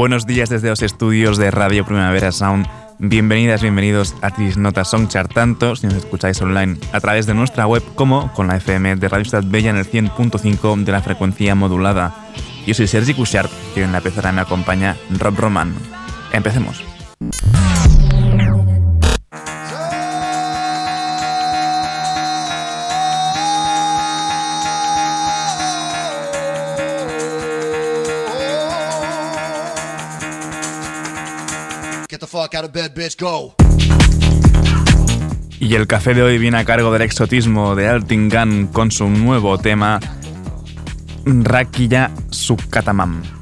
Buenos días desde los estudios de Radio Primavera Sound. Bienvenidas, bienvenidos a Trisnota Songchart, tanto si nos escucháis online a través de nuestra web como con la FM de Radio Ciudad Bella en el 100.5 de la frecuencia modulada. Yo soy Sergi Cushart y en la pezara me acompaña Rob Roman. Empecemos. Y el café de hoy viene a cargo del exotismo de Altingan con su nuevo tema Rakiya Sukatamam.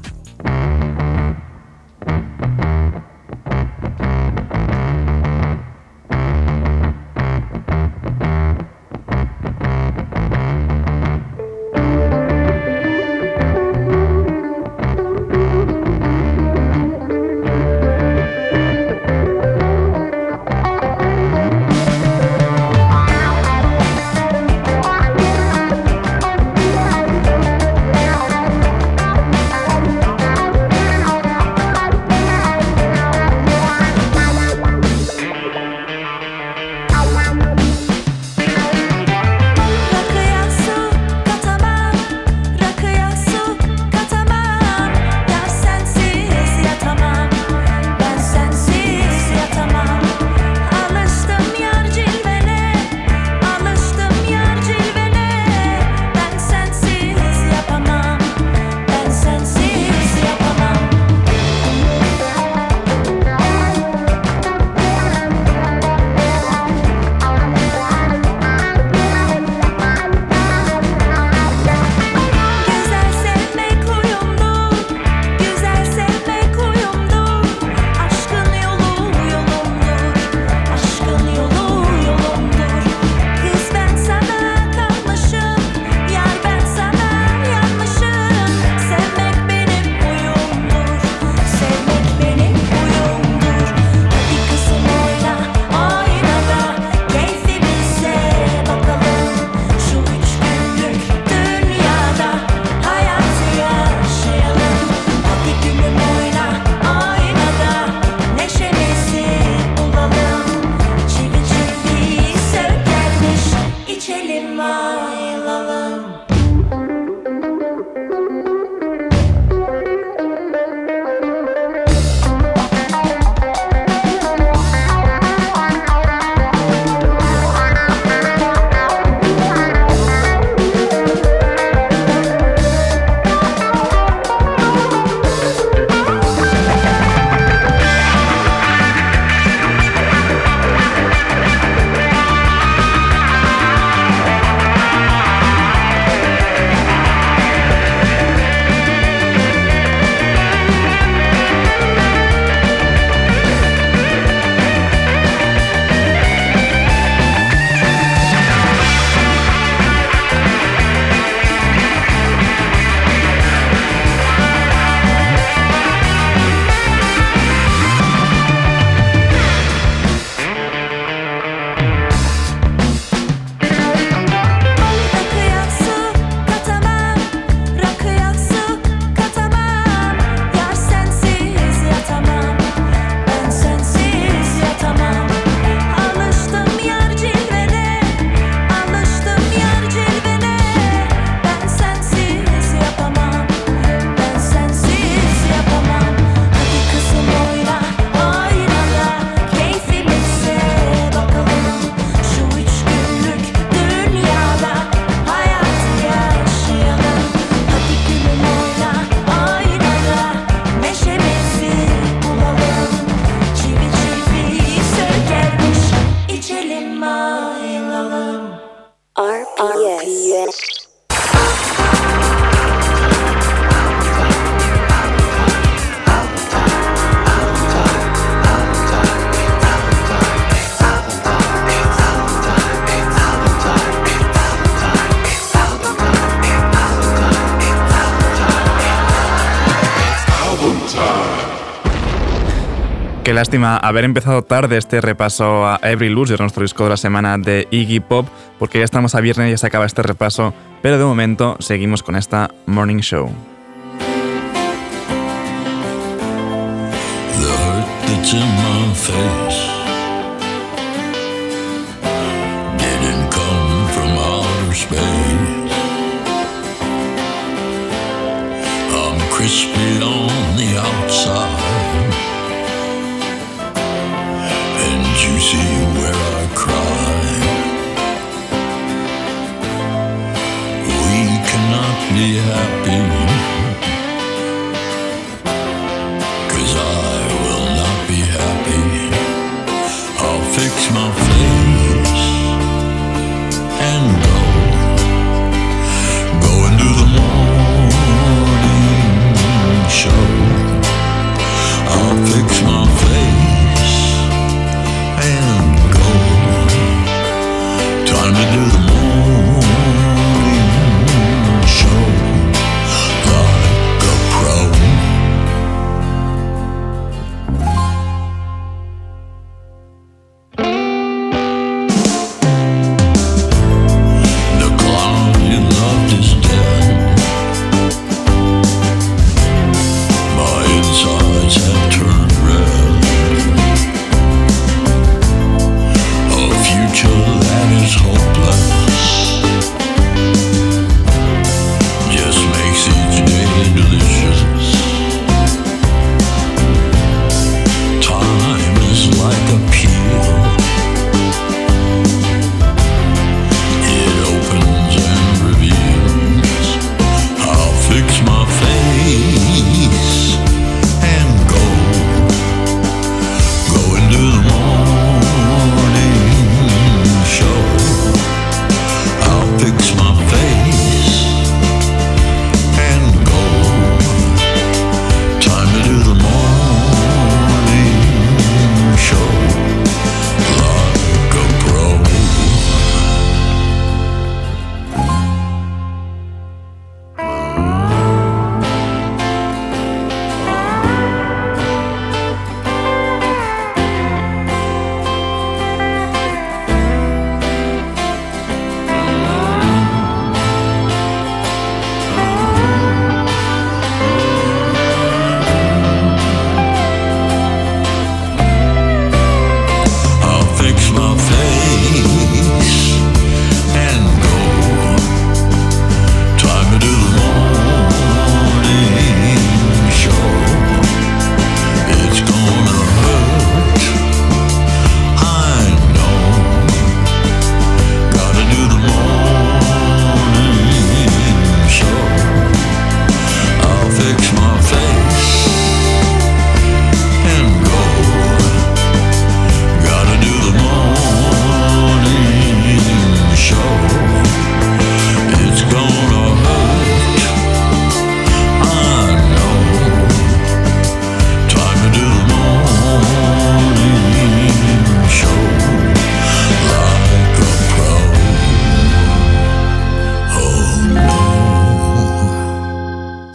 Qué lástima haber empezado tarde este repaso a Every Loser, nuestro disco de la semana de Iggy Pop, porque ya estamos a viernes y ya se acaba este repaso, pero de momento seguimos con esta Morning Show.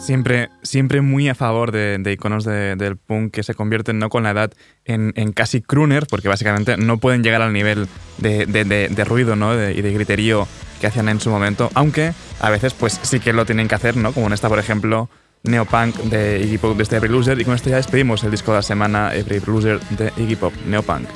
Siempre, siempre muy a favor de, iconos del punk que se convierten no con la edad en, casi crooners, porque básicamente no pueden llegar al nivel de, ruido ¿no? y de griterío que hacían en su momento, aunque a veces pues sí que lo tienen que hacer, ¿no? como en esta, por ejemplo, Neopunk de Iggy Pop desde este Every Loser, y con esto ya despedimos el disco de la semana Every Loser de Iggy Pop, Neopunk.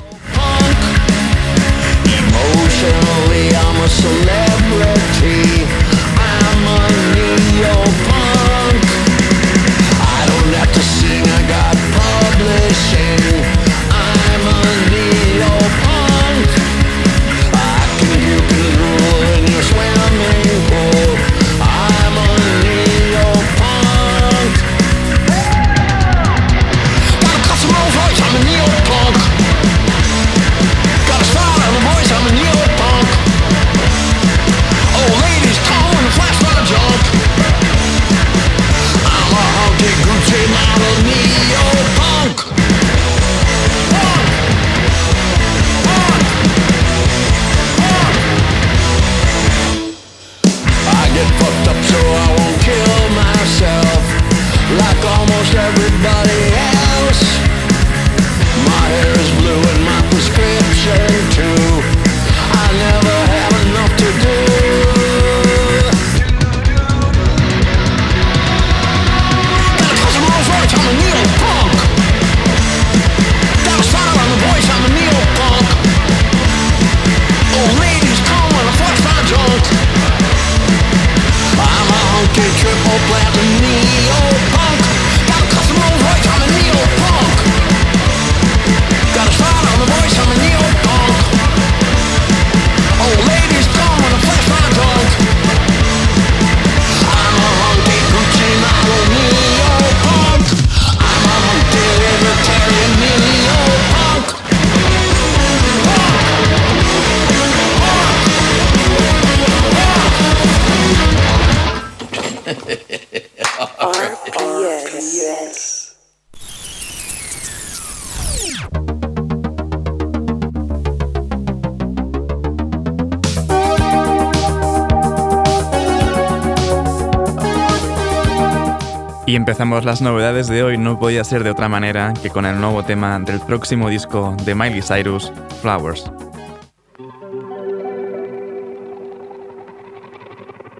empezamos las novedades de hoy, no podía ser de otra manera que con el nuevo tema del próximo disco de Miley Cyrus, Flowers.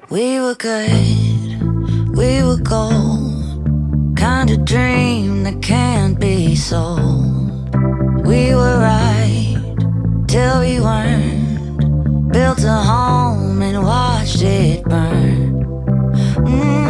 We were good, we were gold, kind of dream that can't be sold. We were right till we weren't, built a home and watched it burn. Mm,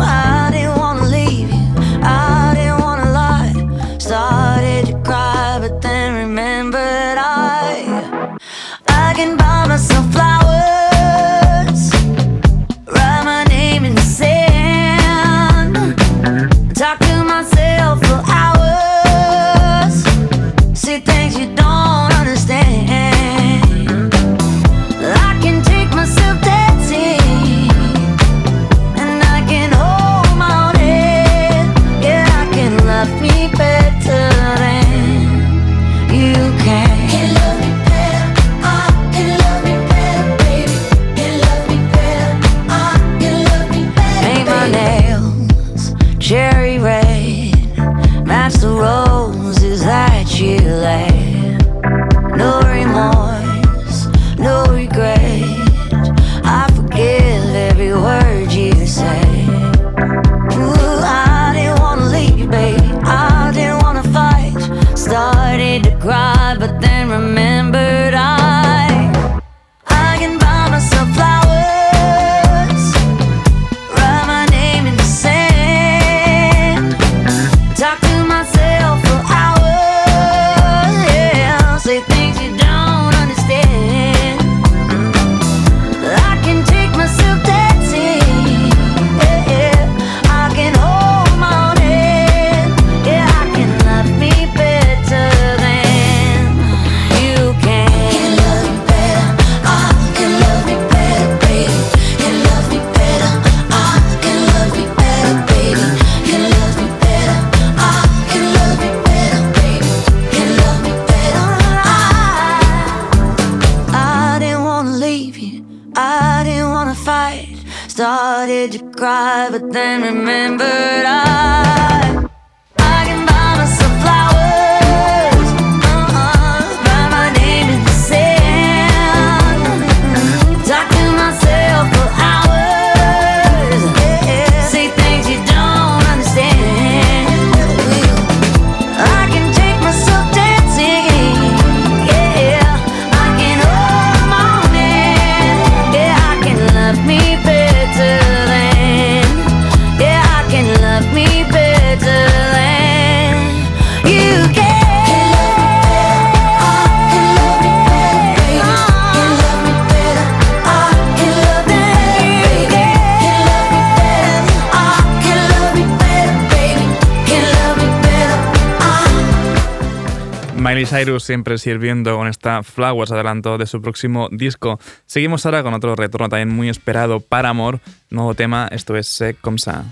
Miley Cyrus siempre sirviendo con esta Flowers adelanto de su próximo disco. Seguimos ahora con otro retorno también muy esperado, para amor, nuevo tema, esto es eh, Comme ça.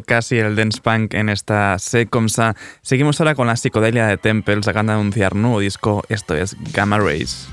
Casi el dance punk en esta Secomsa. Seguimos ahora con la psicodelia de Temples, acaban de anunciar nuevo disco, esto es Gamma Rays.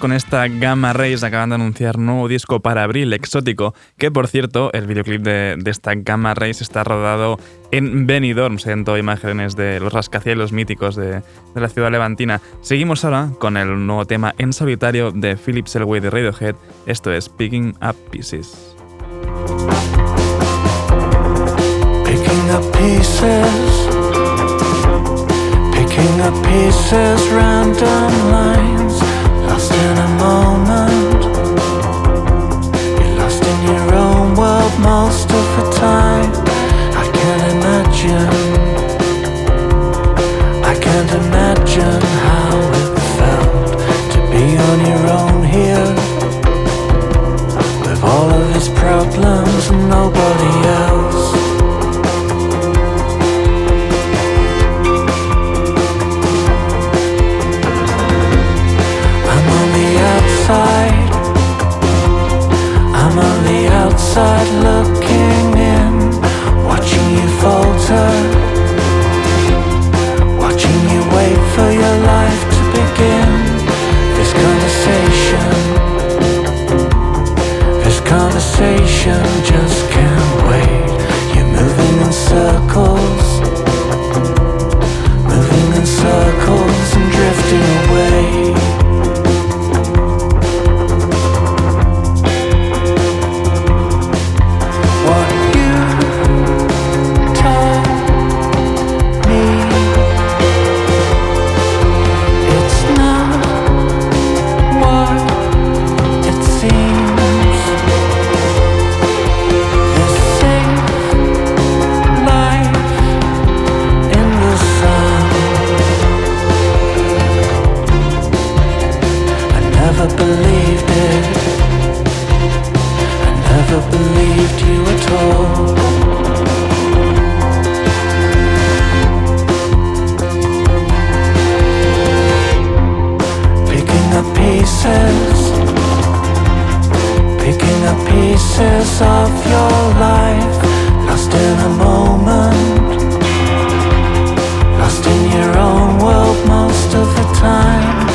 Con esta Gamma Rays acaban de anunciar nuevo disco para abril, exótico, que por cierto, el videoclip de, esta Gamma Rays está rodado en Benidorm, se todas imágenes de los rascacielos míticos de, la ciudad levantina. Seguimos ahora con el nuevo tema en solitario de Philip Selway de Radiohead, esto es Picking Up Pieces. Picking up pieces, picking up pieces, random picking up pieces of your life, lost in a moment, lost in your own world most of the time.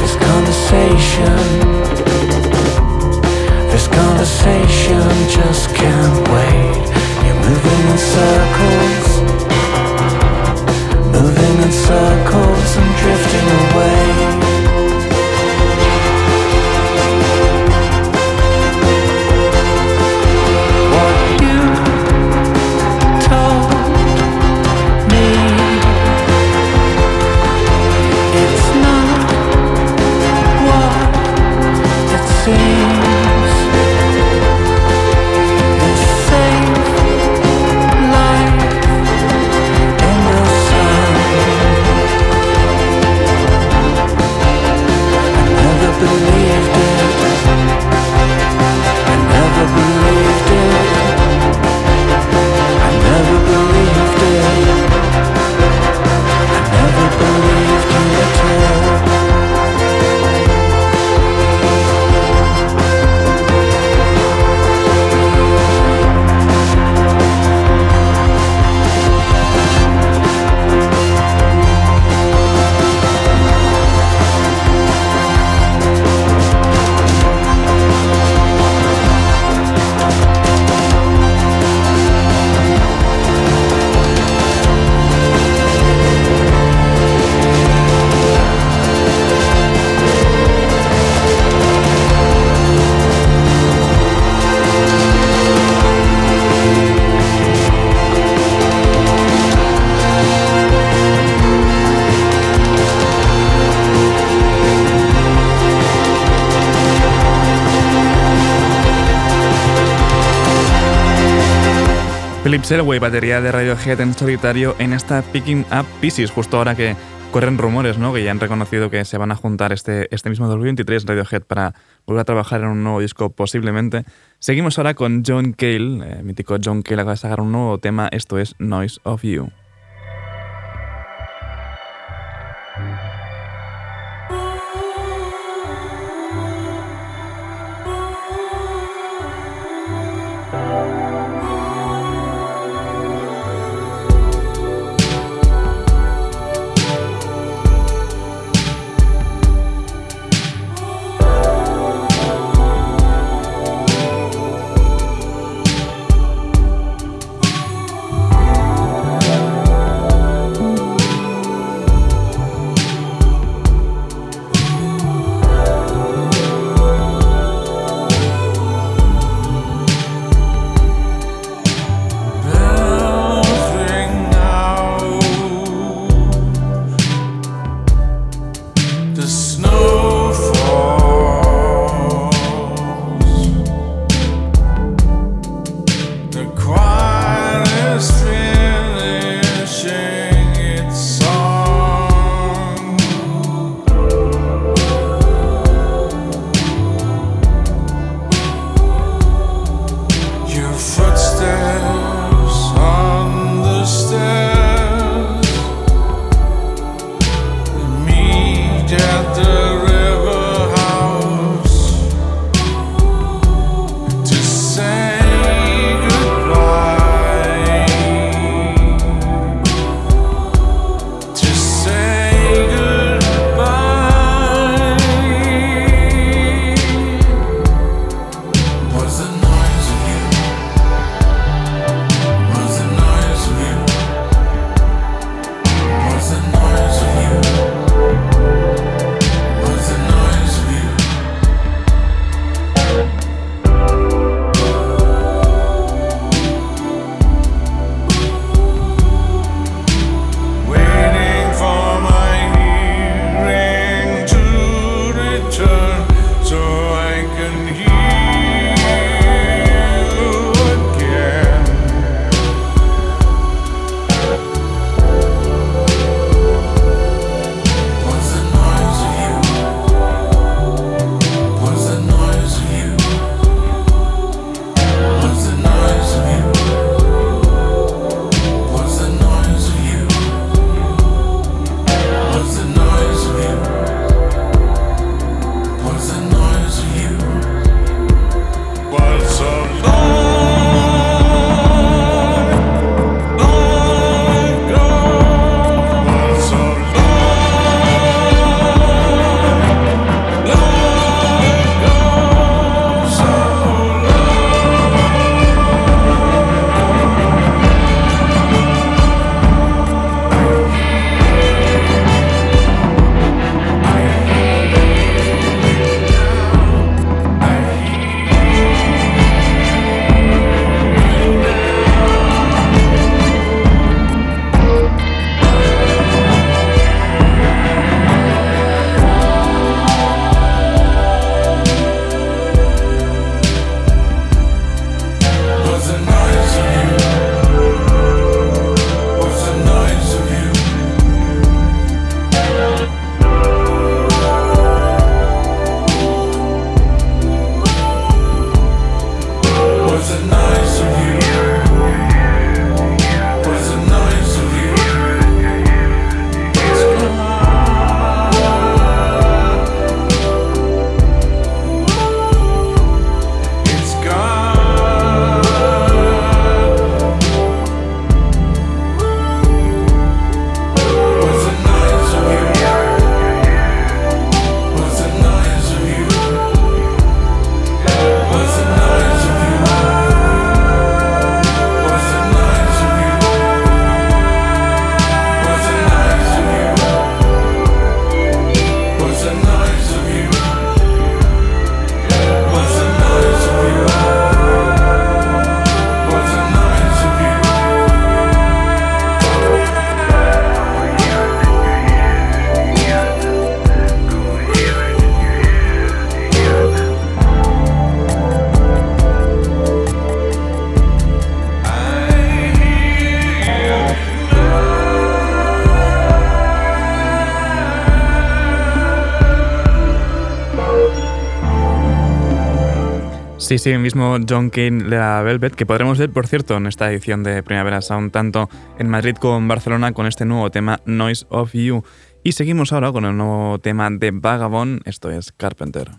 This conversation, this conversation just can't wait. You're moving in circles, moving in circles and drifting away. Philip Selway, batería de Radiohead en solitario en esta Picking Up Pieces, justo ahora que corren rumores, ¿no? Que ya han reconocido que se van a juntar este, este mismo 2023 Radiohead para volver a trabajar en un nuevo disco posiblemente. Seguimos ahora con John Cale, eh, mítico John Cale acaba de sacar un nuevo tema, esto es Noise of You. Sí, sí, el mismo John Kane de la Velvet, que podremos ver, por cierto, en esta edición de Primavera Sound, tanto en Madrid como en Barcelona, con este nuevo tema Noise of You. Y seguimos ahora con el nuevo tema de Vagabond, esto es Carpenter.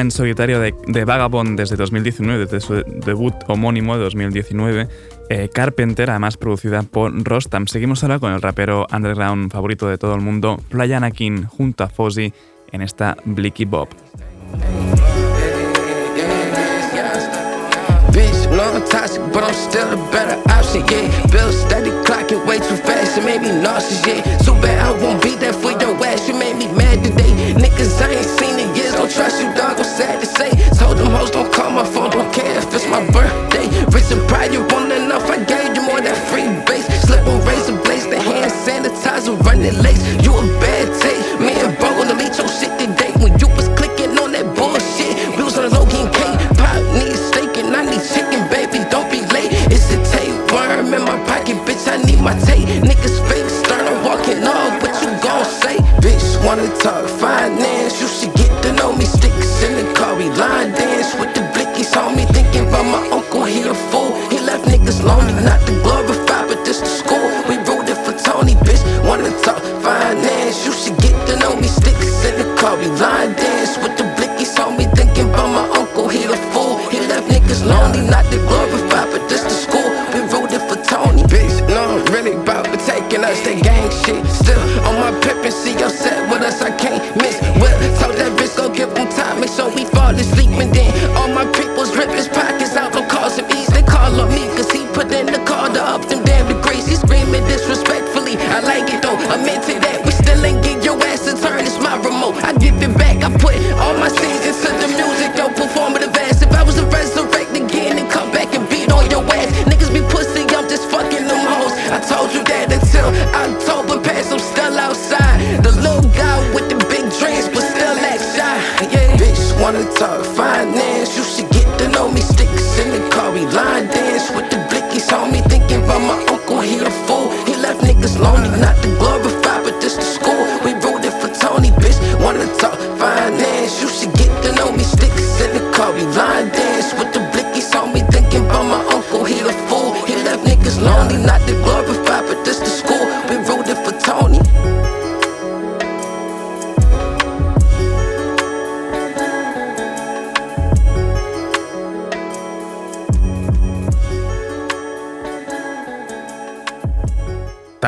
en solitario de, Vagabond desde 2019, desde su debut homónimo de 2019, eh, Carpenter, además producida por Rostam. Seguimos ahora con el rapero underground favorito de todo el mundo, Playa junto a Fozzy en esta Blicky Bob. for years, don't trust you, dog, I'm sad to say. Told them hoes don't call my phone, don't care if it's my birthday. Rich and pride, you want enough, I gave you more that free base. Slip on razor blades, the hand sanitizer, running legs. You a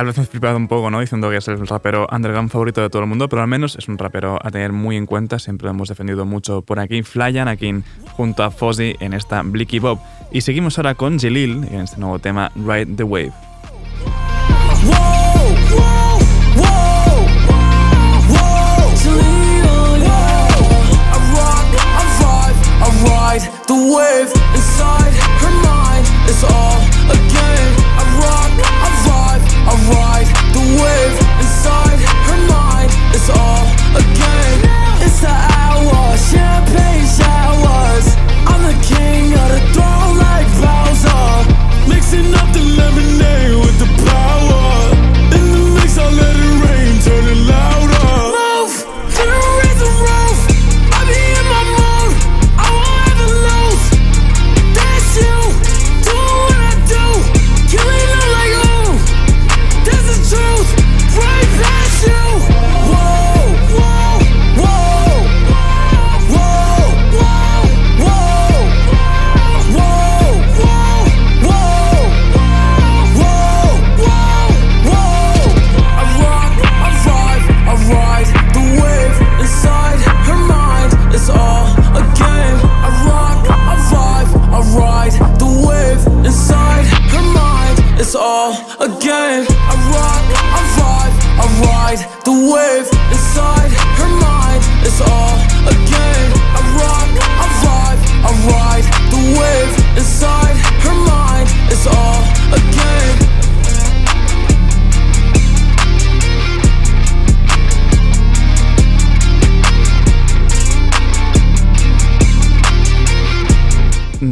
Tal vez flipado un poco, ¿no? Diciendo que es el rapero underground favorito de todo el mundo, pero al menos es un rapero a tener muy en cuenta. Siempre lo hemos defendido mucho por aquí. Flyan aquí junto a Fozzy en esta Blicky Bob. Y seguimos ahora con Jalil en este nuevo tema Ride the Wave. her mind. It's all the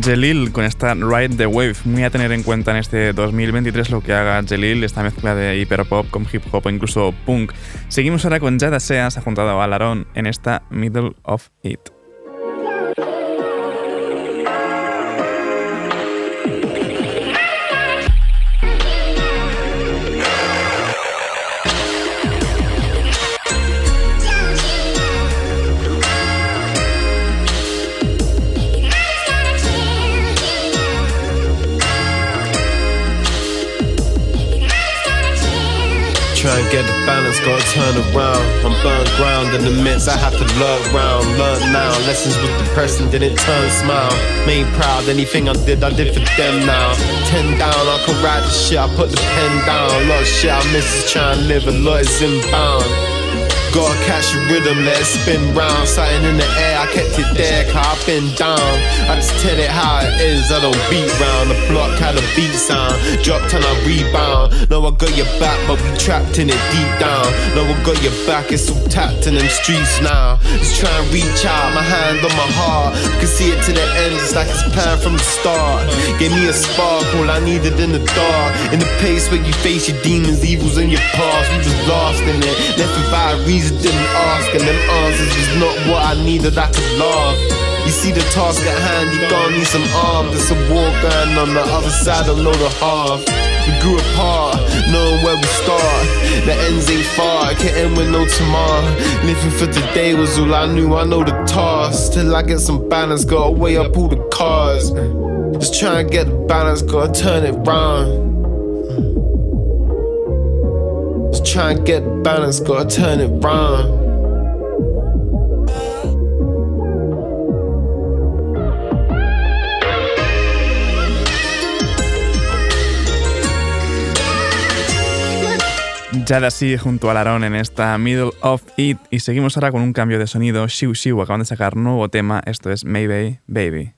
Jelil con esta Ride the Wave, muy a tener en cuenta en este 2023 lo que haga Jelil, esta mezcla de hiperpop con hip hop o incluso punk. Seguimos ahora con Jada Sea, se ha juntado a Larón en esta Middle of It. And get the balance, gotta turn around. I'm burnt ground in the midst, I have to lurk round. Learn now, lessons with the person didn't turn smile. Made proud, anything I did, I did for them now. Ten down, I can write the shit, I put the pen down. A lot of shit I miss is trying to live, a lot is inbound. Gotta catch the rhythm, let it spin round. Something in the air, I kept it there, cause I've been down. I just tell it how it is, I don't beat round. The block had a beat sound, dropped and I rebound. No, I got your back, but we trapped in it deep down. No, I got your back, it's all tapped in them streets now. Just try and reach out, my hand on my heart. I can see it to the end, it's like it's planned from the start. Gave me a spark, all I needed in the dark. In the place where you face your demons, evils in your past. We was lost in it, left without a reason, didn't ask. And them answers was not what I needed, I could laugh. You see the task at hand, you gonna need some arms. There's a war going on the other side, I know the half. We grew apart, knowing where we start. The ends ain't far, can't end with no tomorrow. Living for today was all I knew, I know the task. Till I get some balance, gotta weigh up all the cards. Just try and get the balance, gotta turn it round. Try and get balance, gotta turn it round. Jada sí junto a Larón en esta Middle of It y seguimos ahora con un cambio de sonido. Shiu Shiu acaban de sacar nuevo tema, esto es Maybe Baby.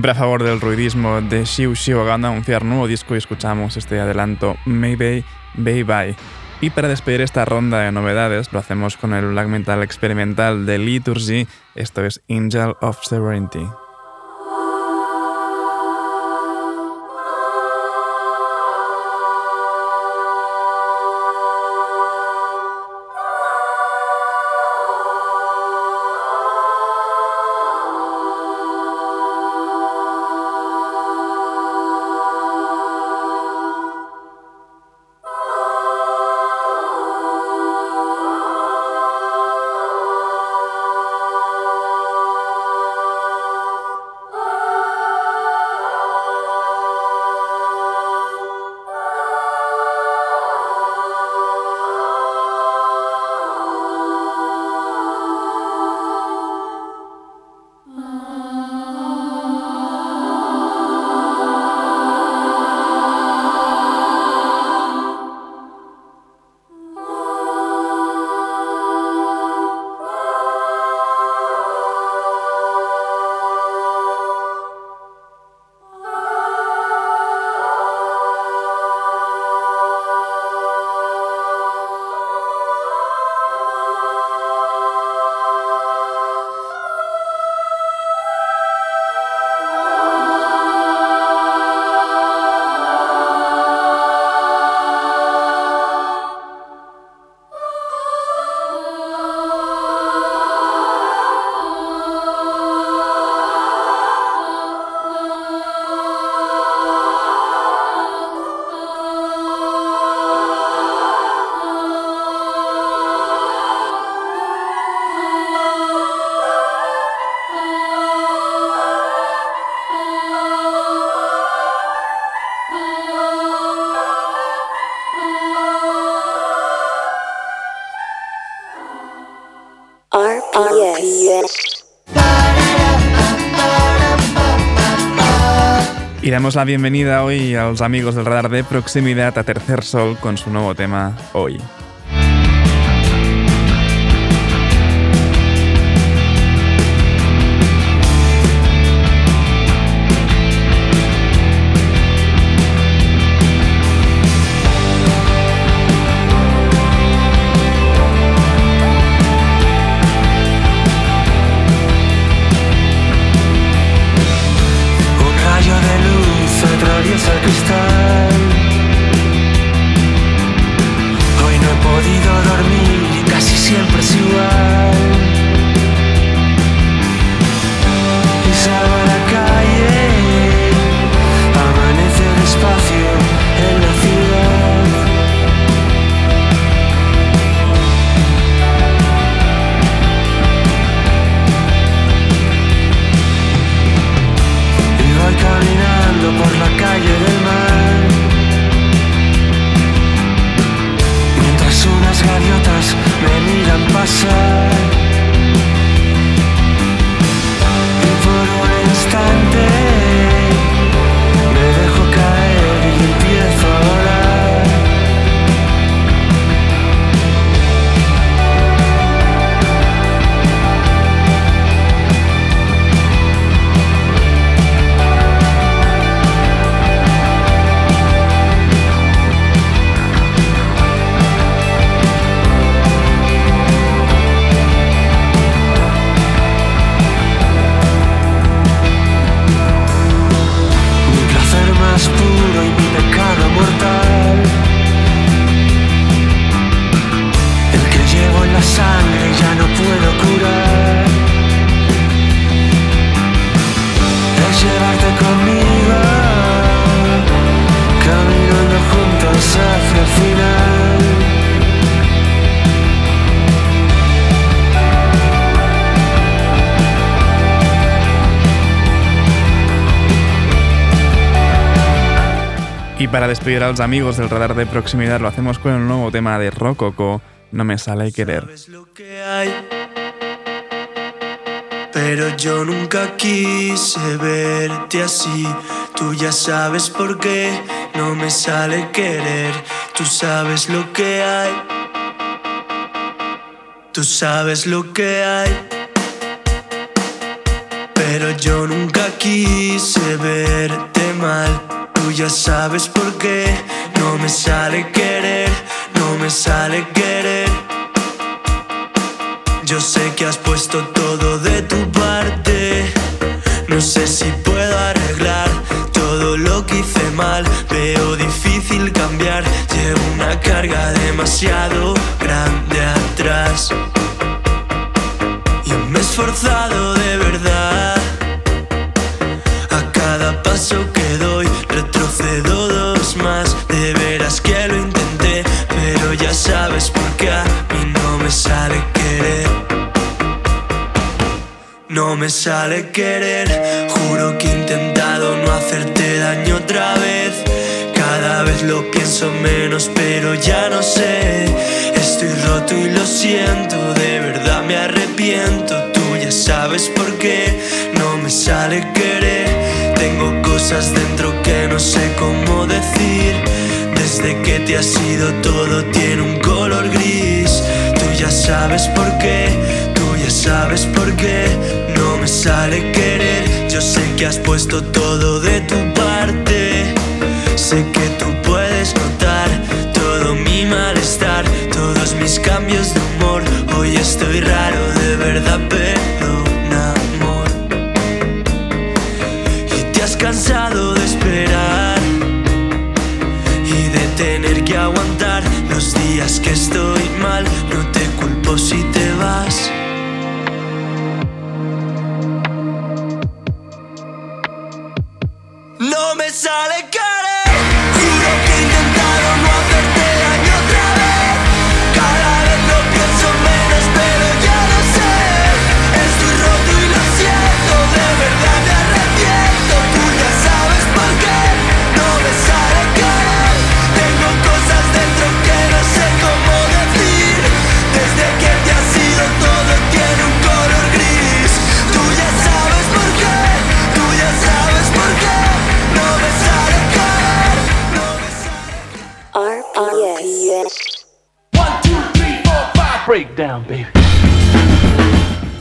Siempre a favor del ruidismo de Shiu Shiu acabando de anunciar nuevo disco y escuchamos este adelanto Maybe Bye Bye. Y para despedir esta ronda de novedades lo hacemos con el black metal experimental de Liturgy, esto es Angel of Sovereignty. Damos la bienvenida hoy a los amigos del radar de proximidad a Tercer Sol con su nuevo tema Hoy. Para despedir a los amigos del radar de proximidad lo hacemos con el nuevo tema de Rococo, No me sale querer. Sabes lo que hay. Pero yo nunca quise verte así. Tú ya sabes por qué no me sale querer. Tú sabes lo que hay. Tú sabes lo que hay. Pero yo nunca quise verte mal. Ya sabes por qué no me sale querer. No me sale querer. Yo sé que has puesto todo de tu parte. No sé si puedo arreglar todo lo que hice mal. Veo difícil cambiar. Llevo una carga demasiado grande atrás. Yo me he esforzado de verdad. Sabes por a mí no me sale querer. No me sale querer, juro que he intentado no hacerte daño otra vez. Cada vez lo pienso menos, pero ya no sé. Estoy roto y lo siento, de verdad me arrepiento. Tú ya sabes por qué no me sale querer. Tengo cosas dentro que no sé cómo decir. Desde que te has ido todo tiene un color gris. Tú ya sabes por qué, tú ya sabes por qué no me sale querer. Yo sé que has puesto todo de tu parte. Sé que tú puedes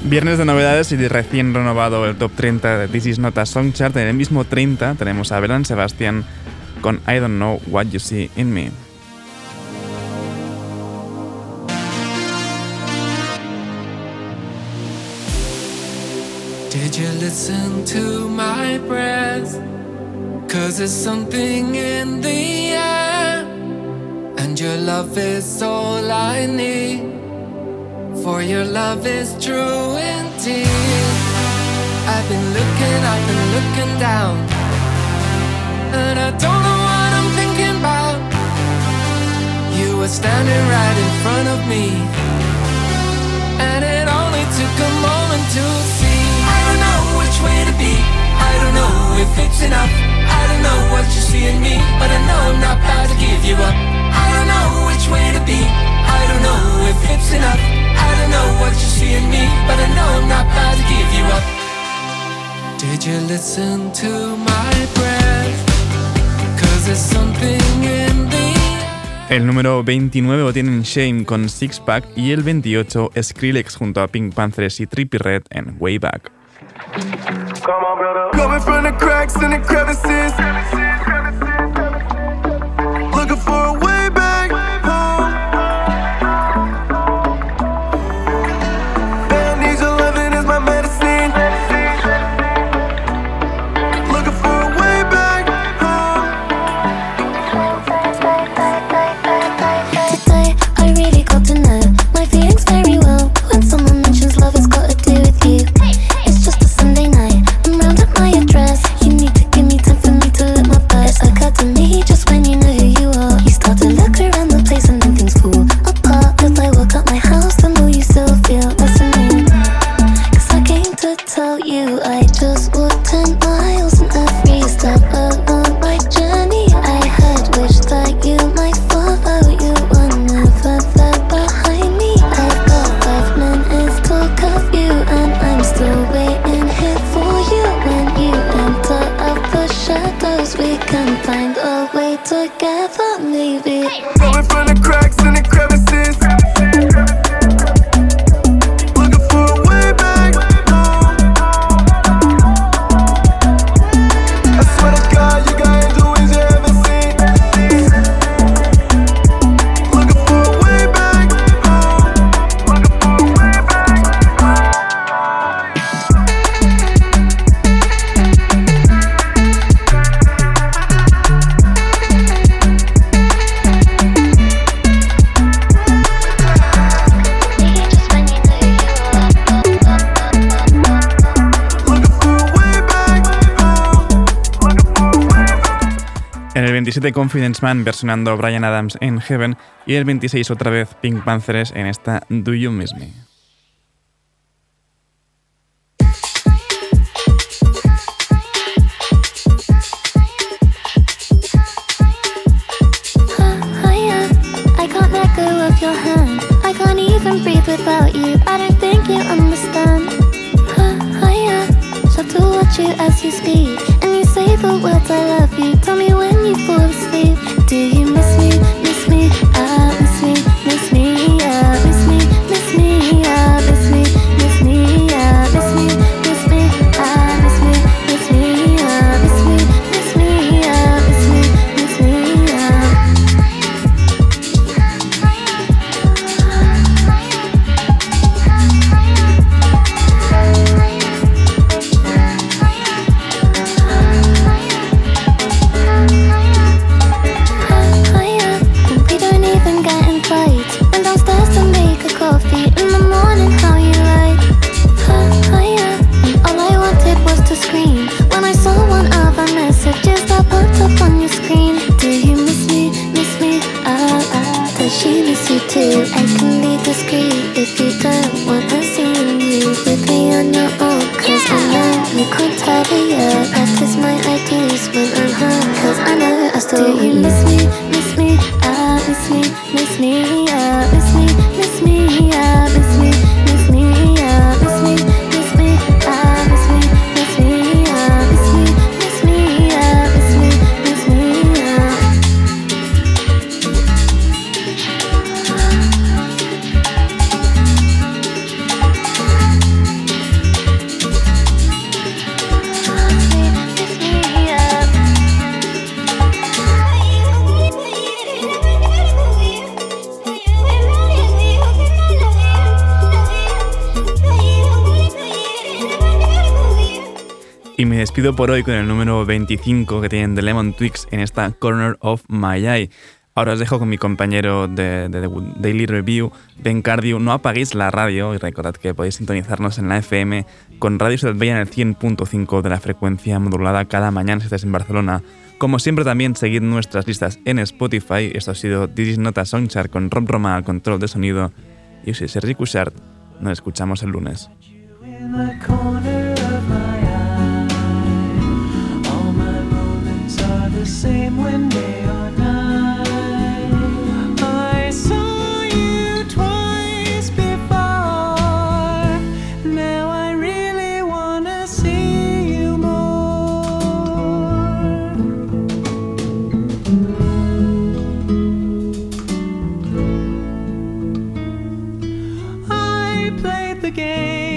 Viernes de novedades y de recién renovado el top 30 de This Is Not a Song Chart. En el mismo 30 tenemos a Belan Sebastián con I Don't Know What You See in Me. Did you listen to my breath? Cause there's something in the air. And your love is all I need. for your love is true indeed. I've been looking I've been looking down, and I don't know what I'm thinking about. You were standing right in front of me, and it only took a moment to see. I don't know which way to be, I don't know if it's enough. I don't know what you see in me, but I know I'm not about to give you up. I don't know which way to be, I don't know if it's enough. know what you see in me, but I know I'm not about to give you up. Did you listen to my breath? Cause there's something in the El número 29 lo tienen Shame con Six Pack y el 28 Skrillex junto a Pink Panthers y Trippy Red en Way Back. Come on, Confidence Man versionando Brian Adams en Heaven y el 26 otra vez Pink Panthers en esta Do You Miss Me. kiss por hoy con el número 25 que tienen The Lemon Twigs en esta Corner of My Eye. Ahora os dejo con mi compañero de, de, de Daily Review, Ben Cardio. No apaguéis la radio y recordad que podéis sintonizarnos en la FM con Radio Ciudad en el 100.5 de la frecuencia modulada cada mañana si estáis en Barcelona. Como siempre también seguid nuestras listas en Spotify. Esto ha sido Digis Nota Songchart con Rob Roma al control de sonido. Yo soy Sergi Cushart. Nos escuchamos el lunes. same when day or night. I saw you twice before. Now I really wanna see you more. I played the game.